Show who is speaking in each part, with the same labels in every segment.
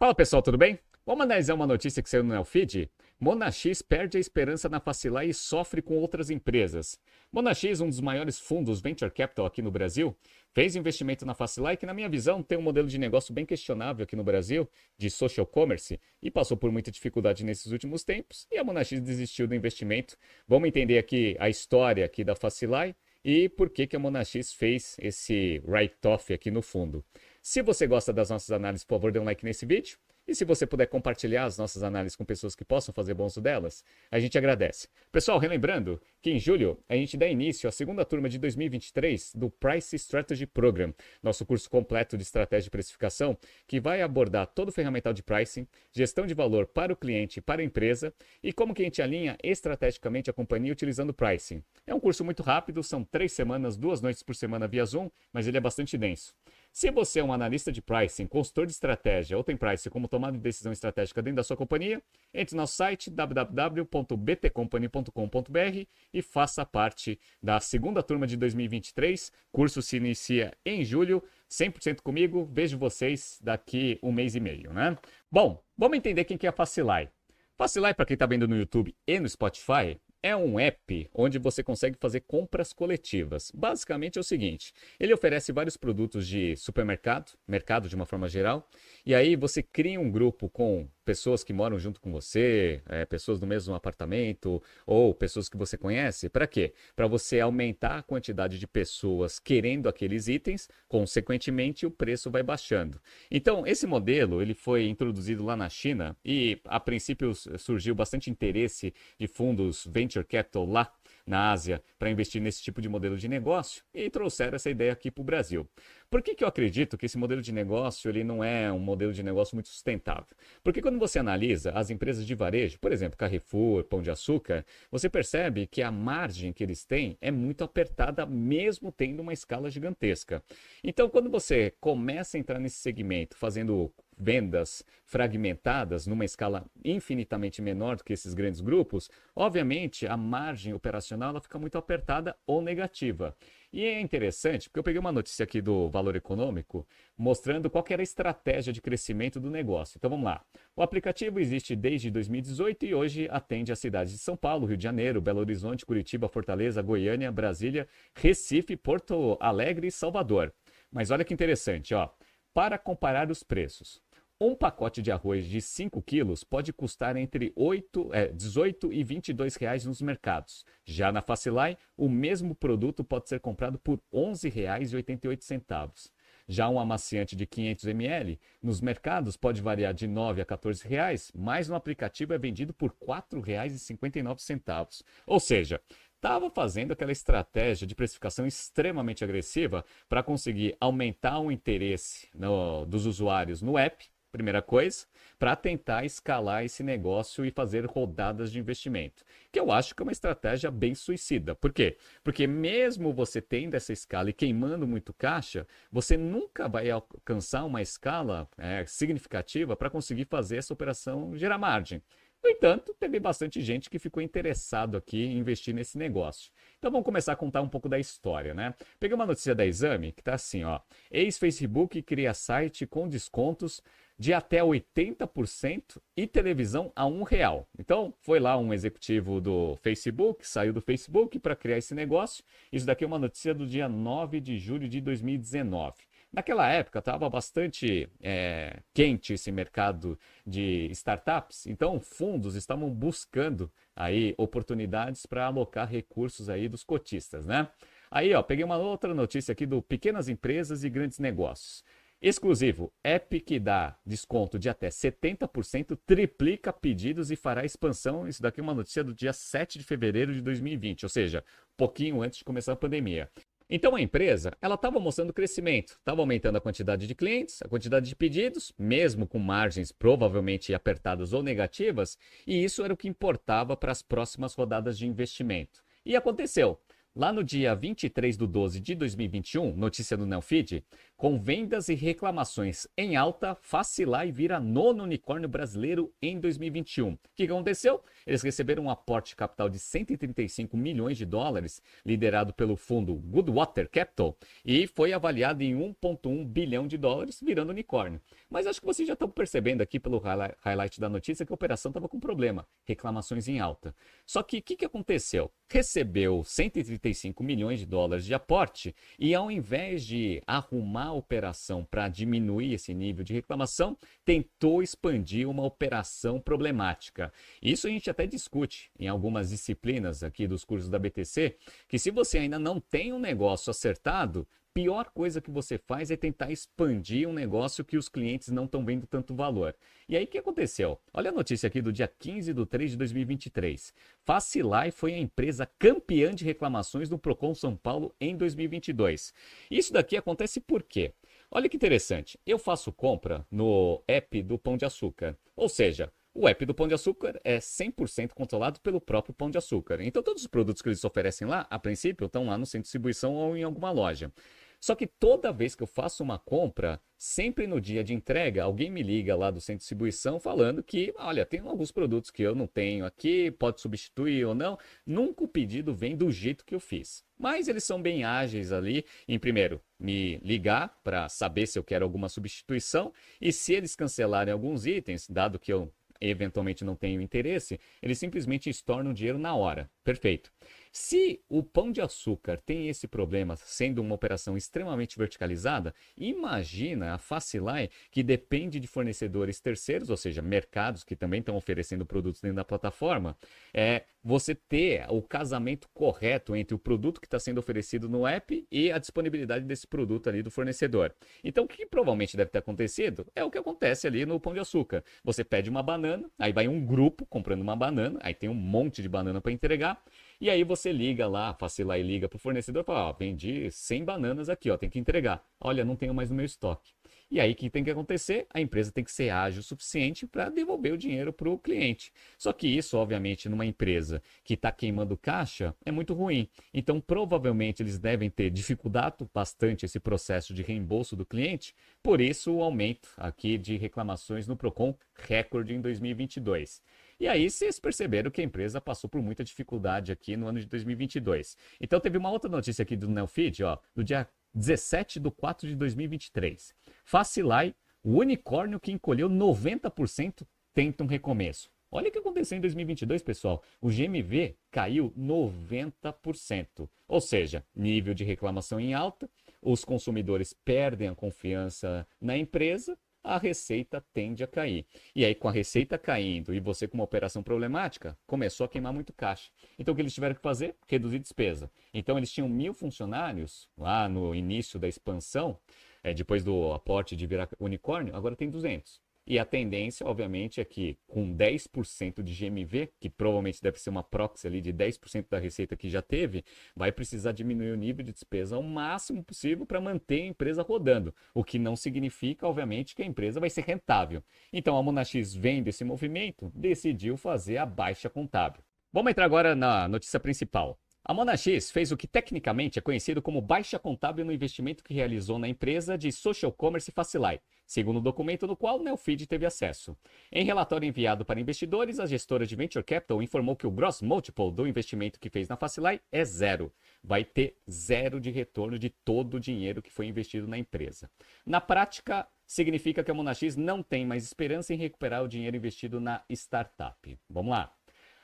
Speaker 1: Fala pessoal, tudo bem? Vamos analisar uma notícia que saiu no Neofeed? Monax perde a esperança na Facilai e sofre com outras empresas. Monax, um dos maiores fundos venture capital aqui no Brasil, fez investimento na Facilai, que na minha visão tem um modelo de negócio bem questionável aqui no Brasil, de social commerce, e passou por muita dificuldade nesses últimos tempos, e a Monax desistiu do investimento. Vamos entender aqui a história aqui da Facilai e por que, que a Monax fez esse write-off aqui no fundo. Se você gosta das nossas análises, por favor, dê um like nesse vídeo. E se você puder compartilhar as nossas análises com pessoas que possam fazer bom uso delas, a gente agradece. Pessoal, relembrando que em julho a gente dá início à segunda turma de 2023 do Price Strategy Program, nosso curso completo de estratégia de precificação, que vai abordar todo o ferramental de pricing, gestão de valor para o cliente e para a empresa e como que a gente alinha estrategicamente a companhia utilizando pricing. É um curso muito rápido, são três semanas, duas noites por semana via Zoom, mas ele é bastante denso. Se você é um analista de pricing, consultor de estratégia ou tem pricing como tomada de decisão estratégica dentro da sua companhia, entre no nosso site www.btcompany.com.br e faça parte da segunda turma de 2023. O curso se inicia em julho, 100% comigo. Vejo vocês daqui um mês e meio, né? Bom, vamos entender quem que é a Facilai. Facilai, para quem está vendo no YouTube e no Spotify, é um app onde você consegue fazer compras coletivas. Basicamente é o seguinte: ele oferece vários produtos de supermercado, mercado de uma forma geral, e aí você cria um grupo com pessoas que moram junto com você, é, pessoas do mesmo apartamento ou pessoas que você conhece. Para quê? Para você aumentar a quantidade de pessoas querendo aqueles itens, consequentemente o preço vai baixando. Então esse modelo ele foi introduzido lá na China e a princípio surgiu bastante interesse de fundos venture capital lá na Ásia para investir nesse tipo de modelo de negócio e trouxeram essa ideia aqui para o Brasil. Por que, que eu acredito que esse modelo de negócio ele não é um modelo de negócio muito sustentável? Porque quando você analisa as empresas de varejo, por exemplo, Carrefour, Pão de Açúcar, você percebe que a margem que eles têm é muito apertada, mesmo tendo uma escala gigantesca. Então, quando você começa a entrar nesse segmento fazendo vendas fragmentadas numa escala infinitamente menor do que esses grandes grupos, obviamente a margem operacional ela fica muito apertada ou negativa. E é interessante, porque eu peguei uma notícia aqui do Valor Econômico mostrando qual era a estratégia de crescimento do negócio. Então vamos lá. O aplicativo existe desde 2018 e hoje atende as cidades de São Paulo, Rio de Janeiro, Belo Horizonte, Curitiba, Fortaleza, Goiânia, Brasília, Recife, Porto Alegre e Salvador. Mas olha que interessante, ó. Para comparar os preços, um pacote de arroz de 5 quilos pode custar entre 8, é, 18 e 22 reais nos mercados. Já na Facilai, o mesmo produto pode ser comprado por R$ 11,88. Já um amaciante de 500 ml, nos mercados pode variar de 9 a 14 reais, mas no aplicativo é vendido por R$ 4,59. Ou seja, estava fazendo aquela estratégia de precificação extremamente agressiva para conseguir aumentar o interesse no, dos usuários no app primeira coisa, para tentar escalar esse negócio e fazer rodadas de investimento. Que eu acho que é uma estratégia bem suicida. Por quê? Porque mesmo você tendo essa escala e queimando muito caixa, você nunca vai alcançar uma escala é, significativa para conseguir fazer essa operação gerar margem. No entanto, teve bastante gente que ficou interessado aqui em investir nesse negócio. Então vamos começar a contar um pouco da história, né? Peguei uma notícia da Exame que está assim, ó. Ex-Facebook cria site com descontos de até 80% e televisão a um real. Então, foi lá um executivo do Facebook, saiu do Facebook para criar esse negócio. Isso daqui é uma notícia do dia 9 de julho de 2019. Naquela época estava bastante é, quente esse mercado de startups, então fundos estavam buscando aí oportunidades para alocar recursos aí dos cotistas, né? Aí, ó, peguei uma outra notícia aqui do pequenas empresas e grandes negócios. Exclusivo, app que dá desconto de até 70%, triplica pedidos e fará expansão. Isso daqui é uma notícia do dia 7 de fevereiro de 2020, ou seja, pouquinho antes de começar a pandemia. Então a empresa, ela estava mostrando crescimento, estava aumentando a quantidade de clientes, a quantidade de pedidos, mesmo com margens provavelmente apertadas ou negativas, e isso era o que importava para as próximas rodadas de investimento. E aconteceu. Lá no dia 23 de 12 de 2021, notícia do Neofeed, Com vendas e reclamações em alta, Facilai vira nono unicórnio brasileiro em 2021. O que aconteceu? Eles receberam um aporte capital de 135 milhões de dólares, liderado pelo fundo Goodwater Capital, e foi avaliado em 1,1 bilhão de dólares, virando unicórnio. Mas acho que vocês já estão percebendo aqui pelo highlight da notícia que a operação estava com problema, reclamações em alta. Só que o que, que aconteceu? Recebeu 135 milhões de dólares de aporte e ao invés de arrumar operação para diminuir esse nível de reclamação, tentou expandir uma operação problemática. Isso a gente até discute em algumas disciplinas aqui dos cursos da BTC, que se você ainda não tem um negócio acertado, pior coisa que você faz é tentar expandir um negócio que os clientes não estão vendo tanto valor. E aí o que aconteceu? Olha a notícia aqui do dia 15 de 3 de 2023. Facilai foi a empresa campeã de reclamações no Procon São Paulo em 2022. Isso daqui acontece por quê? Olha que interessante. Eu faço compra no app do Pão de Açúcar. Ou seja, o app do Pão de Açúcar é 100% controlado pelo próprio Pão de Açúcar. Então, todos os produtos que eles oferecem lá, a princípio, estão lá no centro de distribuição ou em alguma loja. Só que toda vez que eu faço uma compra, sempre no dia de entrega, alguém me liga lá do centro de distribuição falando que, olha, tem alguns produtos que eu não tenho aqui, pode substituir ou não. Nunca o pedido vem do jeito que eu fiz. Mas eles são bem ágeis ali em, primeiro, me ligar para saber se eu quero alguma substituição e se eles cancelarem alguns itens, dado que eu eventualmente não tenho interesse, eles simplesmente estornam dinheiro na hora. Perfeito. Se o pão de açúcar tem esse problema, sendo uma operação extremamente verticalizada, imagina a Facilai, que depende de fornecedores terceiros, ou seja, mercados que também estão oferecendo produtos dentro da plataforma, é você ter o casamento correto entre o produto que está sendo oferecido no app e a disponibilidade desse produto ali do fornecedor. Então, o que provavelmente deve ter acontecido é o que acontece ali no pão de açúcar. Você pede uma banana, aí vai um grupo comprando uma banana, aí tem um monte de banana para entregar. E aí você liga lá, lá e liga para o fornecedor e fala, ó, vendi 100 bananas aqui, ó, tem que entregar. Olha, não tenho mais no meu estoque. E aí o que tem que acontecer? A empresa tem que ser ágil o suficiente para devolver o dinheiro para o cliente. Só que isso, obviamente, numa empresa que está queimando caixa, é muito ruim. Então, provavelmente, eles devem ter dificultado bastante esse processo de reembolso do cliente. Por isso, o aumento aqui de reclamações no Procon recorde em 2022. E aí vocês perceberam que a empresa passou por muita dificuldade aqui no ano de 2022. Então teve uma outra notícia aqui do Neofeed, ó, do dia 17 de 4 de 2023. Facilai, o unicórnio que encolheu 90% tenta um recomeço. Olha o que aconteceu em 2022, pessoal. O GMV caiu 90%. Ou seja, nível de reclamação em alta, os consumidores perdem a confiança na empresa a receita tende a cair. E aí, com a receita caindo e você com uma operação problemática, começou a queimar muito caixa. Então, o que eles tiveram que fazer? Reduzir despesa. Então, eles tinham mil funcionários lá no início da expansão, é, depois do aporte de virar unicórnio, agora tem 200. E a tendência, obviamente, é que com 10% de GMV, que provavelmente deve ser uma proxy ali de 10% da receita que já teve, vai precisar diminuir o nível de despesa ao máximo possível para manter a empresa rodando. O que não significa, obviamente, que a empresa vai ser rentável. Então a Monax, vendo esse movimento, decidiu fazer a baixa contábil. Vamos entrar agora na notícia principal. A Monax fez o que tecnicamente é conhecido como baixa contábil no investimento que realizou na empresa de social commerce Facilite, segundo o documento no qual Neofeed teve acesso. Em relatório enviado para investidores, a gestora de Venture Capital informou que o gross multiple do investimento que fez na Facilite é zero. Vai ter zero de retorno de todo o dinheiro que foi investido na empresa. Na prática, significa que a Monax não tem mais esperança em recuperar o dinheiro investido na startup. Vamos lá.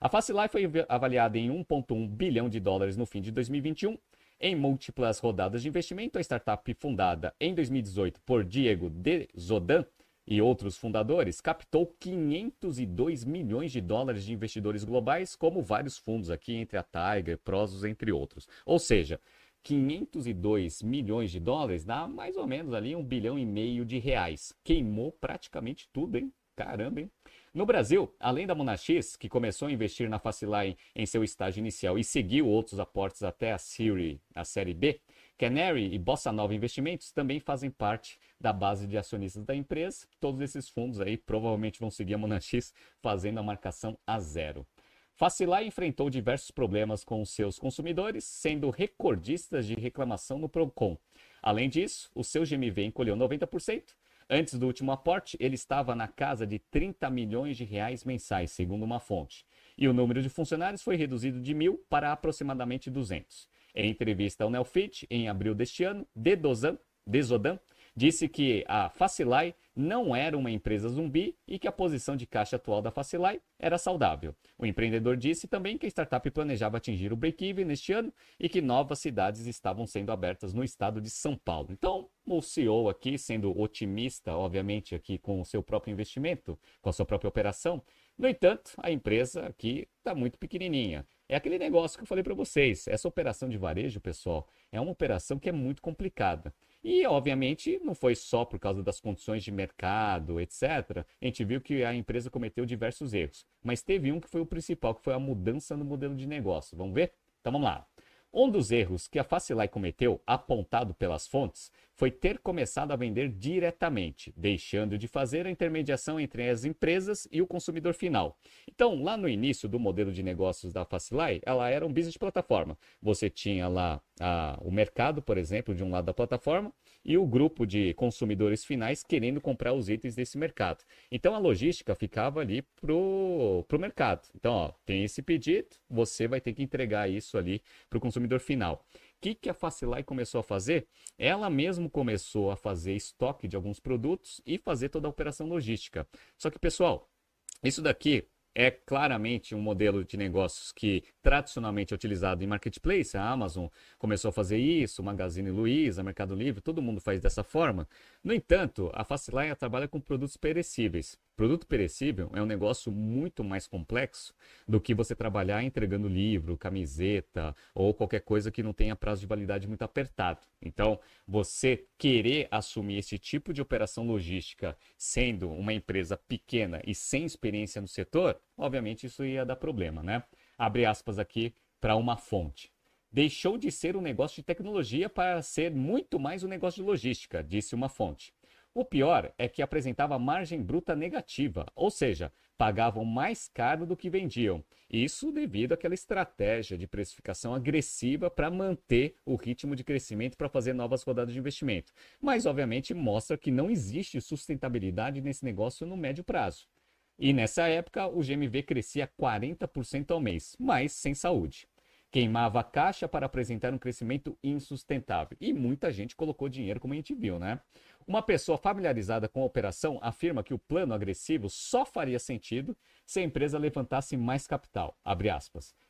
Speaker 1: A Facilite foi avaliada em 1,1 bilhão de dólares no fim de 2021. Em múltiplas rodadas de investimento, a startup fundada em 2018 por Diego de Zodan e outros fundadores captou 502 milhões de dólares de investidores globais, como vários fundos aqui, entre a Tiger, Prozos, entre outros. Ou seja, 502 milhões de dólares dá mais ou menos ali um bilhão e meio de reais. Queimou praticamente tudo, hein? Caramba, hein? No Brasil, além da Monax, que começou a investir na Faciline em seu estágio inicial e seguiu outros aportes até a Série, a série B, Canary e Bossa Nova Investimentos também fazem parte da base de acionistas da empresa. Todos esses fundos aí provavelmente vão seguir a Monax fazendo a marcação a zero. Facilai enfrentou diversos problemas com seus consumidores, sendo recordistas de reclamação no Procon. Além disso, o seu GMV encolheu 90%. Antes do último aporte, ele estava na casa de 30 milhões de reais mensais, segundo uma fonte. E o número de funcionários foi reduzido de mil para aproximadamente 200. Em entrevista ao Nelfit, em abril deste ano, Dedosan, Desodan disse que a Facilai não era uma empresa zumbi e que a posição de caixa atual da Facilai era saudável. O empreendedor disse também que a startup planejava atingir o break-even neste ano e que novas cidades estavam sendo abertas no estado de São Paulo. Então, o CEO aqui, sendo otimista, obviamente, aqui com o seu próprio investimento, com a sua própria operação, no entanto, a empresa aqui está muito pequenininha. É aquele negócio que eu falei para vocês. Essa operação de varejo, pessoal, é uma operação que é muito complicada. E, obviamente, não foi só por causa das condições de mercado, etc. A gente viu que a empresa cometeu diversos erros. Mas teve um que foi o principal, que foi a mudança no modelo de negócio. Vamos ver? Então vamos lá. Um dos erros que a Facilai cometeu, apontado pelas fontes, foi ter começado a vender diretamente, deixando de fazer a intermediação entre as empresas e o consumidor final. Então, lá no início do modelo de negócios da Facilai, ela era um business plataforma. Você tinha lá a, o mercado, por exemplo, de um lado da plataforma, e o grupo de consumidores finais querendo comprar os itens desse mercado. Então a logística ficava ali pro, pro mercado. Então, ó, tem esse pedido, você vai ter que entregar isso ali para o consumidor final. Que, que a Facilai começou a fazer? Ela mesmo começou a fazer estoque de alguns produtos e fazer toda a operação logística. Só que, pessoal, isso daqui é claramente um modelo de negócios que tradicionalmente é utilizado em marketplace. A Amazon começou a fazer isso, Magazine Luiza, Mercado Livre, todo mundo faz dessa forma. No entanto, a Facilite trabalha com produtos perecíveis. Produto perecível é um negócio muito mais complexo do que você trabalhar entregando livro, camiseta ou qualquer coisa que não tenha prazo de validade muito apertado. Então, você querer assumir esse tipo de operação logística sendo uma empresa pequena e sem experiência no setor, obviamente isso ia dar problema, né? Abre aspas aqui para uma fonte. Deixou de ser um negócio de tecnologia para ser muito mais um negócio de logística, disse uma fonte. O pior é que apresentava margem bruta negativa, ou seja, pagavam mais caro do que vendiam. Isso devido àquela estratégia de precificação agressiva para manter o ritmo de crescimento para fazer novas rodadas de investimento. Mas, obviamente, mostra que não existe sustentabilidade nesse negócio no médio prazo. E nessa época, o GMV crescia 40% ao mês, mas sem saúde. Queimava a caixa para apresentar um crescimento insustentável. E muita gente colocou dinheiro, como a gente viu, né? Uma pessoa familiarizada com a operação afirma que o plano agressivo só faria sentido se a empresa levantasse mais capital.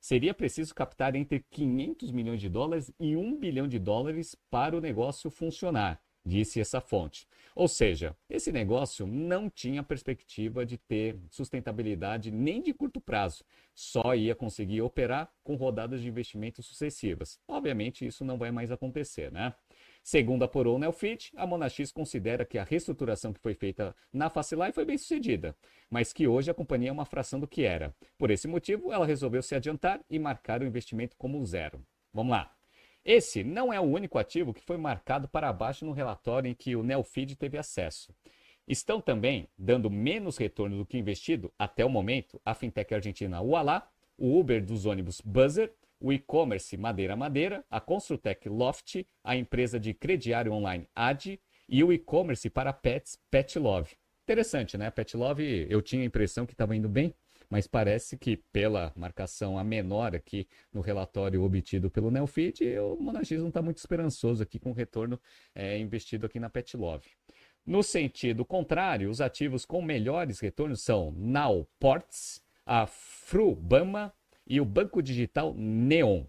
Speaker 1: Seria preciso captar entre 500 milhões de dólares e 1 bilhão de dólares para o negócio funcionar, disse essa fonte. Ou seja, esse negócio não tinha perspectiva de ter sustentabilidade nem de curto prazo, só ia conseguir operar com rodadas de investimento sucessivas. Obviamente, isso não vai mais acontecer, né? Segundo a Porol Nelfit, a Monax considera que a reestruturação que foi feita na Facilai foi bem sucedida, mas que hoje a companhia é uma fração do que era. Por esse motivo, ela resolveu se adiantar e marcar o investimento como zero. Vamos lá. Esse não é o único ativo que foi marcado para baixo no relatório em que o Nelfeed teve acesso. Estão também dando menos retorno do que investido até o momento a fintech argentina Ualá, o Uber dos ônibus Buzzer o e-commerce Madeira Madeira, a Construtec Loft, a empresa de crediário online AD e o e-commerce para pets Pet Love. Interessante, né? Pet Love, eu tinha a impressão que estava indo bem, mas parece que pela marcação a menor aqui no relatório obtido pelo Neofit, o Monagismo está muito esperançoso aqui com o retorno é, investido aqui na Pet Love. No sentido contrário, os ativos com melhores retornos são Now Ports, a Frubama, e o banco digital Neon.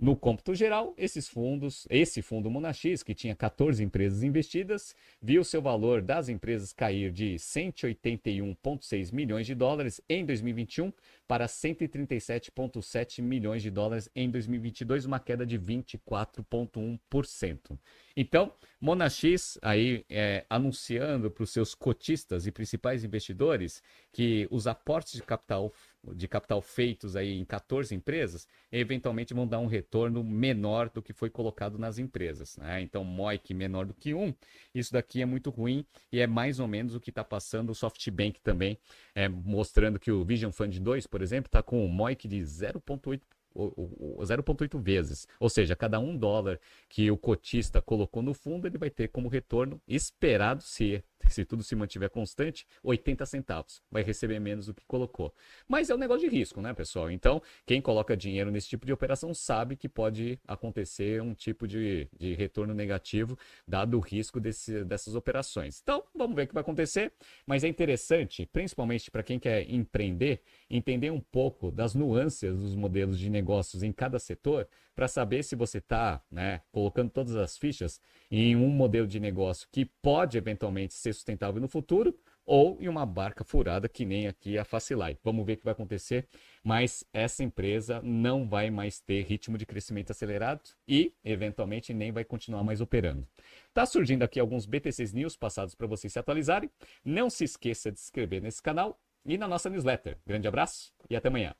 Speaker 1: No cômputo geral, esses fundos, esse fundo Monax, que tinha 14 empresas investidas, viu seu valor das empresas cair de 181,6 milhões de dólares em 2021 para 137,7 milhões de dólares em 2022, uma queda de 24,1%. Então, Monax aí é, anunciando para os seus cotistas e principais investidores que os aportes de capital de capital feitos aí em 14 empresas, eventualmente vão dar um retorno menor do que foi colocado nas empresas. Né? Então, MOIC menor do que 1, isso daqui é muito ruim e é mais ou menos o que está passando o SoftBank também, é, mostrando que o Vision Fund 2, por exemplo, está com um MOIC de 0,8 0,8 vezes. Ou seja, cada um dólar que o cotista colocou no fundo, ele vai ter como retorno esperado, se, se tudo se mantiver constante, 80 centavos. Vai receber menos do que colocou. Mas é um negócio de risco, né, pessoal? Então, quem coloca dinheiro nesse tipo de operação sabe que pode acontecer um tipo de, de retorno negativo, dado o risco desse, dessas operações. Então, vamos ver o que vai acontecer. Mas é interessante, principalmente para quem quer empreender, entender um pouco das nuances dos modelos de negócios em cada setor, para saber se você está né, colocando todas as fichas em um modelo de negócio que pode eventualmente ser sustentável no futuro ou em uma barca furada que nem aqui a Facilai. Vamos ver o que vai acontecer, mas essa empresa não vai mais ter ritmo de crescimento acelerado e eventualmente nem vai continuar mais operando. Tá surgindo aqui alguns BTCs News passados para vocês se atualizarem. Não se esqueça de se inscrever nesse canal e na nossa newsletter. Grande abraço e até amanhã.